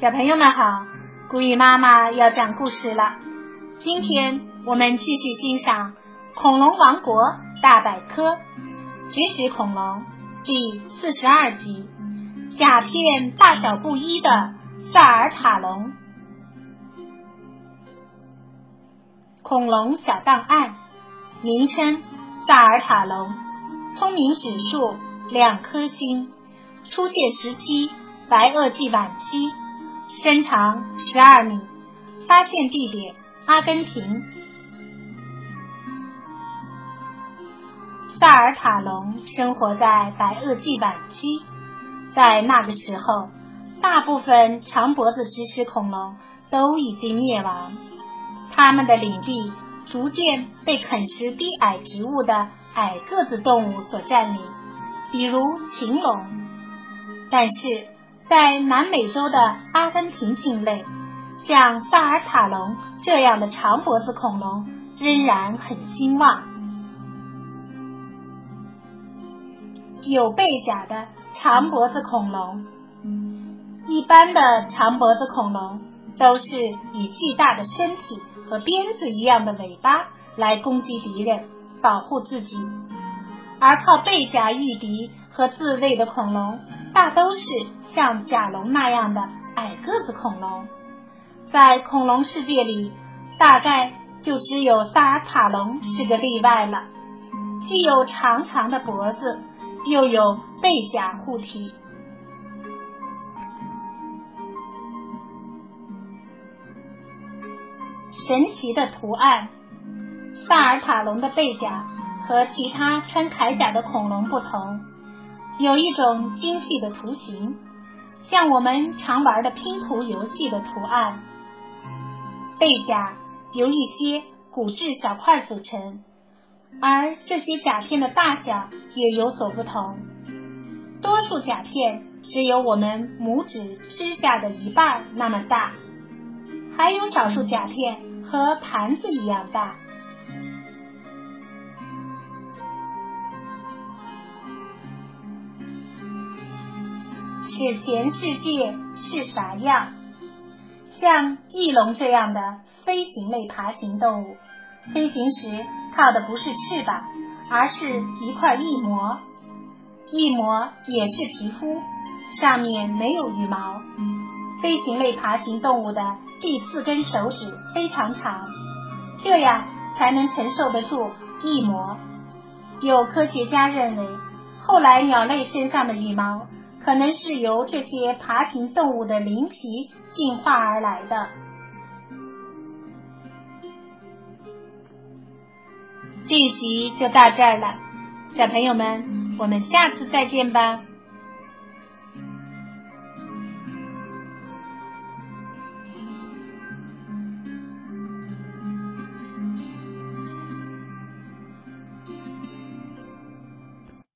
小朋友们好，古雨妈妈要讲故事了。今天我们继续欣赏《恐龙王国大百科：绝食恐龙》第四十二集——甲片大小不一的萨尔塔龙。恐龙小档案：名称萨尔塔龙，聪明指数两颗星，出现时期白垩纪晚期。身长十二米，发现地点阿根廷。萨尔塔龙生活在白垩纪晚期，在那个时候，大部分长脖子食食恐龙都已经灭亡，它们的领地逐渐被啃食低矮植物的矮个子动物所占领，比如禽龙。但是。在南美洲的阿根廷境内，像萨尔塔龙这样的长脖子恐龙仍然很兴旺。有背甲的长脖子恐龙，一般的长脖子恐龙都是以巨大的身体和鞭子一样的尾巴来攻击敌人，保护自己，而靠背甲御敌和自卫的恐龙。大都是像甲龙那样的矮个子恐龙，在恐龙世界里，大概就只有萨尔塔龙是个例外了。既有长长的脖子，又有背甲护体。神奇的图案，萨尔塔龙的背甲和其他穿铠甲的恐龙不同。有一种精细的图形，像我们常玩的拼图游戏的图案。背甲由一些骨质小块组成，而这些甲片的大小也有所不同。多数甲片只有我们拇指指甲的一半那么大，还有少数甲片和盘子一样大。史前世界是啥样？像翼龙这样的飞行类爬行动物，飞行时靠的不是翅膀，而是一块翼膜。翼膜也是皮肤，上面没有羽毛。飞行类爬行动物的第四根手指非常长，这样才能承受得住翼膜。有科学家认为，后来鸟类身上的羽毛。可能是由这些爬行动物的鳞皮进化而来的。这一集就到这儿了，小朋友们，我们下次再见吧。